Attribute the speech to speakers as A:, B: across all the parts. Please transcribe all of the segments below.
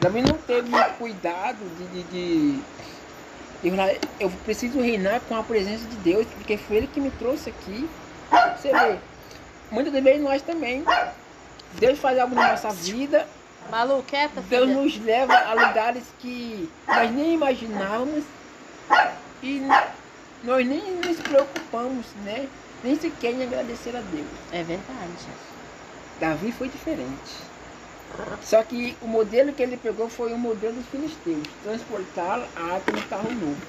A: Davi não teve muito cuidado de, de, de- eu preciso reinar com a presença de Deus, porque foi Ele que me trouxe aqui. Você vê, muitas vezes nós também. Deus faz algo na nossa vida,
B: Malu, quieta,
A: Deus nos leva a lugares que nós nem imaginávamos e nós nem nos preocupamos, né? Nem sequer em agradecer a Deus.
B: É verdade.
A: Davi foi diferente. Só que o modelo que ele pegou foi o modelo dos filisteus. Transportar a arca no carro novo.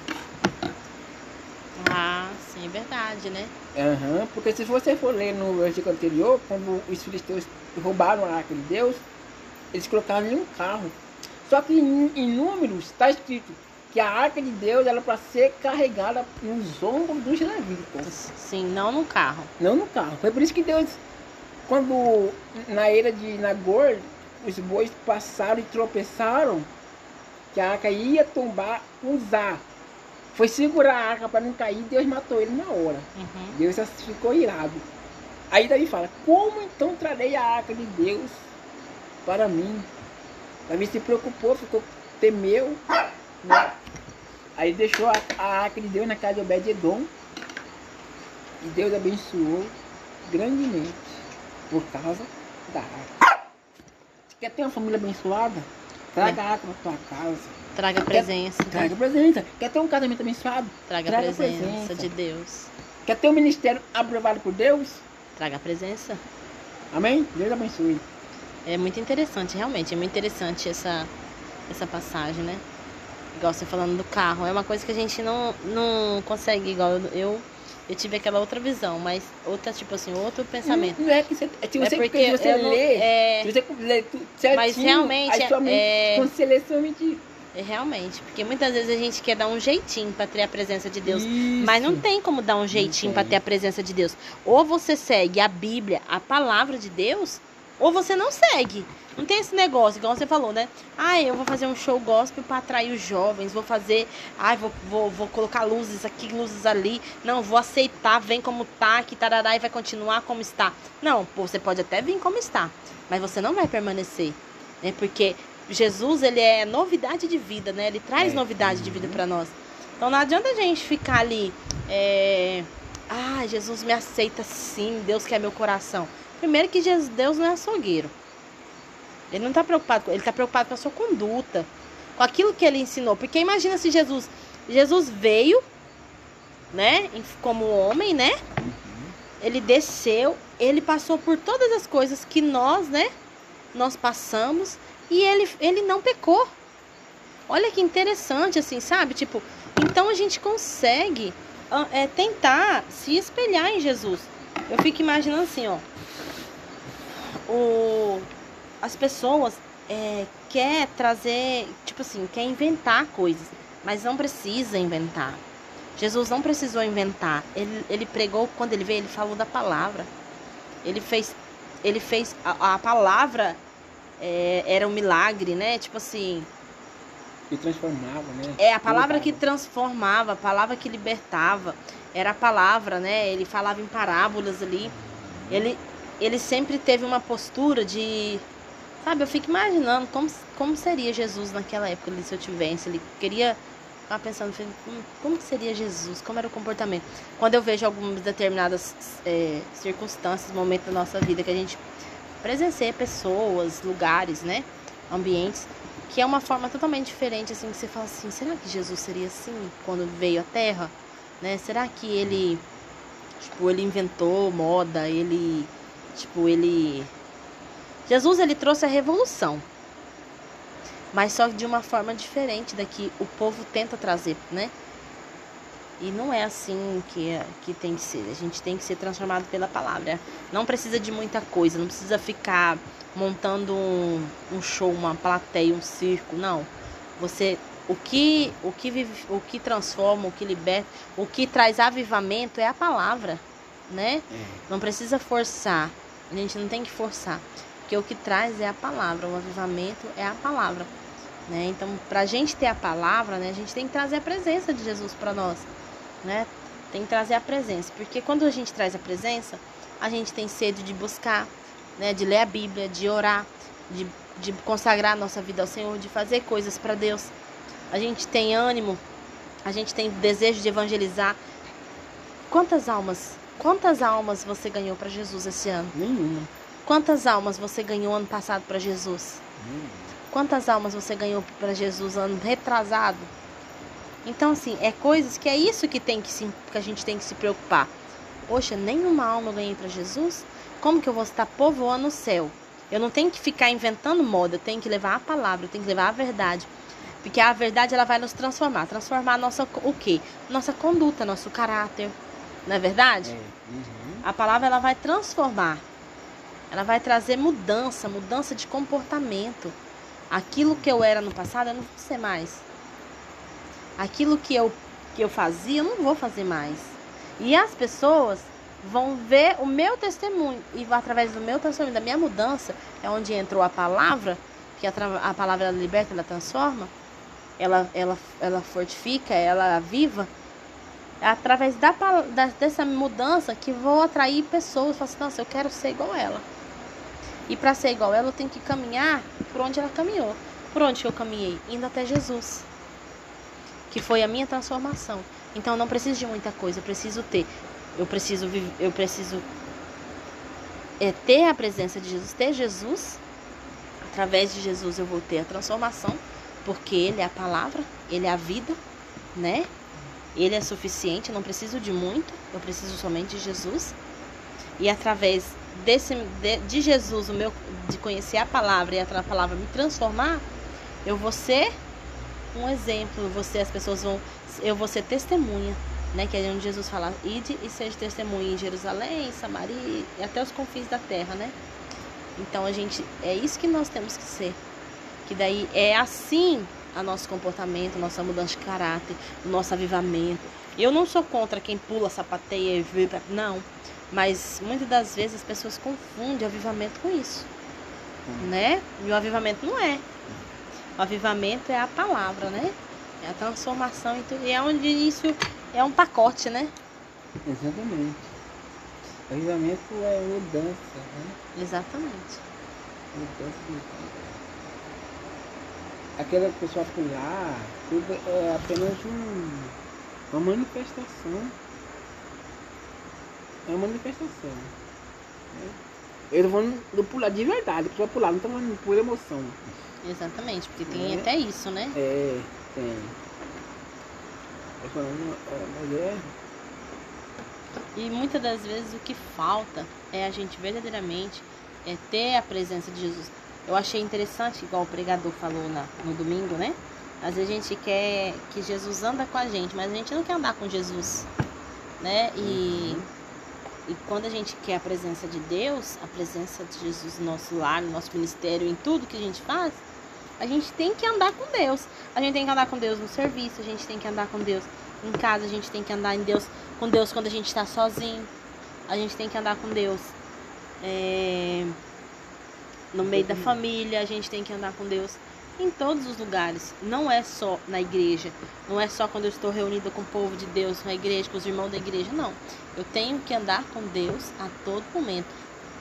B: Ah, sim, é verdade, né?
A: Aham, porque se você for ler no versículo anterior, quando os filisteus roubaram a arca de Deus, eles colocaram em um carro. Só que em, em números está escrito que a arca de Deus era para ser carregada nos ombros dos levitas,
B: Sim, não no carro.
A: não no carro. Foi por isso que Deus, quando na era de Nagor, os bois passaram e tropeçaram, que a arca ia tombar usar. Foi segurar a arca para não cair, Deus matou ele na hora.
B: Uhum.
A: Deus ficou irado. Aí Davi fala, como então trarei a arca de Deus para mim? Davi se preocupou, ficou, temeu, né? Aí deixou a, a arca de Deus na casa de Obed-Edom. E Deus abençoou grandemente por causa da arca. Quer ter uma família abençoada? Traga a arca para tua casa.
B: Traga presença.
A: Traga presença. Quer ter um casamento abençoado?
B: Traga,
A: traga
B: presença,
A: presença.
B: de Deus.
A: Quer ter um ministério aprovado por Deus?
B: Traga presença.
A: Amém? Deus abençoe.
B: É muito interessante, realmente. É muito interessante essa, essa passagem, né? Igual você falando do carro. É uma coisa que a gente não, não consegue, igual eu, eu, tive aquela outra visão, mas outra, tipo assim, outro pensamento.
A: Não é que você, se
B: É
A: você,
B: porque
A: se você
B: eu não-
A: lê,
B: é,
A: se você lê tudo certinho,
B: Mas realmente
A: aí sua mente
B: é-
A: lê sua mente...
B: é realmente, porque muitas vezes a gente quer dar um jeitinho pra ter a presença de Deus.
A: Isso.
B: Mas não tem como dar um jeitinho
A: tem.
B: ter a presença de Deus. Ou você segue a Bíblia, a palavra de Deus, ou você não segue. Não tem esse negócio, igual você falou, né? Ah, eu vou fazer um show gospel pra atrair os jovens, vou fazer, ai, vou, vou, vou colocar luzes aqui, luzes ali. Não, vou aceitar, vem como tá, que tarará e vai continuar como está. Não, você pode até vir como está, mas você não vai permanecer, né? Porque Jesus, ele é novidade de vida, né? Ele traz
A: É.
B: novidade de vida pra nós. Então não adianta a gente ficar ali, é... ah, Jesus me aceita sim, Deus quer meu coração. Primeiro que Jesus, Deus não é açougueiro. Ele não está preocupado, ele está preocupado com a sua conduta, com aquilo que ele ensinou. Porque imagina se Jesus, Jesus veio, né, como homem, né? Ele desceu, ele passou por todas as coisas que nós, né, nós passamos e ele, ele não pecou. Olha que interessante, assim, sabe? Tipo, então a gente consegue ah, é, tentar se espelhar em Jesus. Eu fico imaginando assim, ó. O, as pessoas é, quer trazer, tipo assim, quer inventar coisas, mas não precisa inventar. Jesus não precisou inventar. Ele, ele pregou quando ele veio, ele falou da palavra. Ele fez, ele fez a, a palavra é, era um milagre, né? Tipo assim,
A: Que transformava, né?
B: é a palavra que transformava, a palavra que libertava. Era a palavra, né? Ele falava em parábolas ali. Ele, ele sempre teve uma postura de. Sabe, eu fico imaginando como, como seria Jesus naquela época ali, se eu tivesse. Ele queria. Ficava pensando, como, como que seria Jesus? Como era o comportamento? Quando eu vejo algumas determinadas é, circunstâncias, momentos da nossa vida que a gente presencia pessoas, lugares, né? Ambientes que é uma forma totalmente diferente, assim, que você fala assim, será que Jesus seria assim quando veio à Terra? Né? Será que ele, tipo, ele inventou moda, ele, tipo, ele... Jesus, ele trouxe a revolução, mas só de uma forma diferente da que o povo tenta trazer, né? E não é assim que, que tem que ser. A gente tem que ser transformado pela palavra. Não precisa de muita coisa, não precisa ficar montando um, um show, uma plateia, um circo. Não. Você. O que, o, que vive, o que transforma, o que liberta, o que traz avivamento é a palavra, né?
A: É.
B: Não precisa forçar. A gente não tem que forçar. Porque o que traz é a palavra. O avivamento é a palavra. Né? Então, pra gente ter a palavra, né, a gente tem que trazer a presença de Jesus para nós. Né? Tem que trazer a presença. Porque quando a gente traz a presença, a gente tem sede de buscar, né, de ler a Bíblia, de orar, de de consagrar a nossa vida ao Senhor, de fazer coisas para Deus. A gente tem ânimo, a gente tem desejo de evangelizar. Quantas almas, quantas almas você ganhou para Jesus esse ano?
A: Nenhuma.
B: Quantas almas você ganhou ano passado para Jesus? Quantas almas você ganhou para Jesus ano retrasado? Então, assim, é coisas que é isso que, tem que, se, que a gente tem que se preocupar. Poxa, nenhuma alma eu ganhei para Jesus? Como que eu vou estar povoando o céu? Eu não tenho que ficar inventando moda, eu tenho que levar a palavra, eu tenho que levar a verdade. Porque a verdade ela vai nos transformar, transformar nossa o quê? Nossa conduta, nosso caráter. Não é verdade?
A: É. Uhum.
B: A palavra ela vai transformar. Ela vai trazer mudança, mudança de comportamento. Aquilo que eu era no passado, eu não vou ser mais. Aquilo que eu que eu fazia, eu não vou fazer mais. E as pessoas vão ver o meu testemunho e através do meu testemunho, da minha mudança, é onde entrou a palavra, que a, a palavra ela liberta, ela transforma, ela, ela, ela fortifica, ela aviva. É através da, da, dessa mudança que vou atrair pessoas. Falar assim, nossa, eu quero ser igual ela. E para ser igual ela, eu tenho que caminhar por onde ela caminhou. Por onde eu caminhei? Indo até Jesus. Que foi a minha transformação. Então eu não preciso de muita coisa, eu preciso ter. Eu preciso eu preciso é, ter a presença de Jesus, ter Jesus. Através de Jesus eu vou ter a transformação porque ele é a palavra, ele é a vida, né? Ele é suficiente, eu não preciso de muito, eu preciso somente de Jesus. E através desse de, de Jesus, o meu de conhecer a palavra e a palavra me transformar, eu vou ser um exemplo, você as pessoas vão eu vou ser testemunha, né? Que é onde Jesus fala: "Ide e seja testemunha em Jerusalém, em Samaria e até os confins da terra", né? Então a gente é isso que nós temos que ser. Que daí é assim a nosso comportamento, nossa mudança de caráter, o nosso avivamento. Eu não sou contra quem pula, sapateia e vê, não, mas muitas das vezes as pessoas confundem avivamento com isso, hum. né? E o avivamento não é. O avivamento é a palavra, né? É a transformação e tudo. E é onde isso é um pacote, né?
A: Exatamente. O avivamento é mudança, né?
B: Exatamente.
A: Mudança de vida aquela pessoa pular, tudo é apenas um, uma manifestação. É uma manifestação. Né? Eles vão pular de verdade, a pessoa pular, não estão falando por emoção.
B: Exatamente, porque tem é. até isso, né?
A: É, tem. É falando, é, mas é.
B: E muitas das vezes o que falta é a gente verdadeiramente é ter a presença de Jesus. Eu achei interessante, igual o pregador falou na, no domingo, né? Às vezes a gente quer que Jesus anda com a gente, mas a gente não quer andar com Jesus, né? E, e quando a gente quer a presença de Deus, a presença de Jesus no nosso lar, no nosso ministério, em tudo que a gente faz, a gente tem que andar com Deus. A gente tem que andar com Deus no serviço, a gente tem que andar com Deus em casa, a gente tem que andar em Deus, com Deus quando a gente está sozinho. A gente tem que andar com Deus. É no meio da família, a gente tem que andar com Deus em todos os lugares. Não é só na igreja, não é só quando eu estou reunida com o povo de Deus, na igreja, com os irmãos da igreja, não. Eu tenho que andar com Deus a todo momento.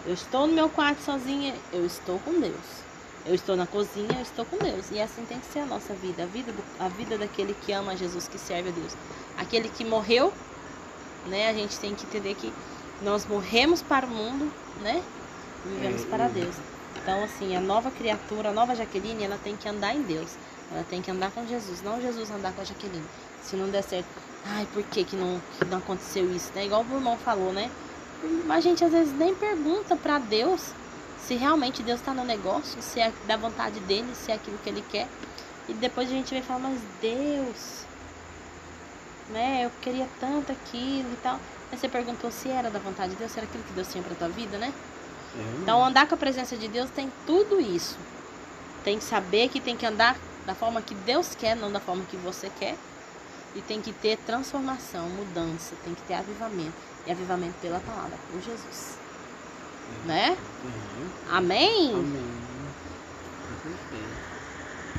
B: Eu estou no meu quarto sozinha, eu estou com Deus. Eu estou na cozinha, eu estou com Deus. E assim tem que ser a nossa vida, a vida, do, a vida daquele que ama Jesus, que serve a Deus. Aquele que morreu, né? A gente tem que entender que nós morremos para o mundo, né? E vivemos para Deus. Então, assim, a nova criatura, a nova Jaqueline, ela tem que andar em Deus. Ela tem que andar com Jesus, não Jesus andar com a Jaqueline. Se não der certo, ai, por que, que, não, que não aconteceu isso? Né? Igual o irmão falou, né? A gente às vezes nem pergunta para Deus se realmente Deus está no negócio, se é da vontade dele, se é aquilo que ele quer. E depois a gente vem falar, mas Deus, né? Eu queria tanto aquilo e tal. Mas você perguntou se era da vontade de Deus, se era aquilo que Deus tinha para tua vida, né? Então, andar com a presença de Deus tem tudo isso. Tem que saber que tem que andar da forma que Deus quer, não da forma que você quer. E tem que ter transformação, mudança, tem que ter avivamento. E avivamento pela palavra, por Jesus. Uhum. Né? Uhum. Amém?
A: Amém.